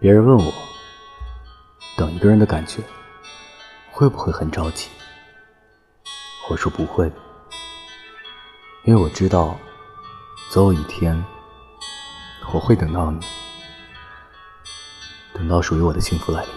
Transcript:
别人问我等一个人的感觉会不会很着急？我说不会因为我知道总有一天我会等到你等到属于我的幸福来临。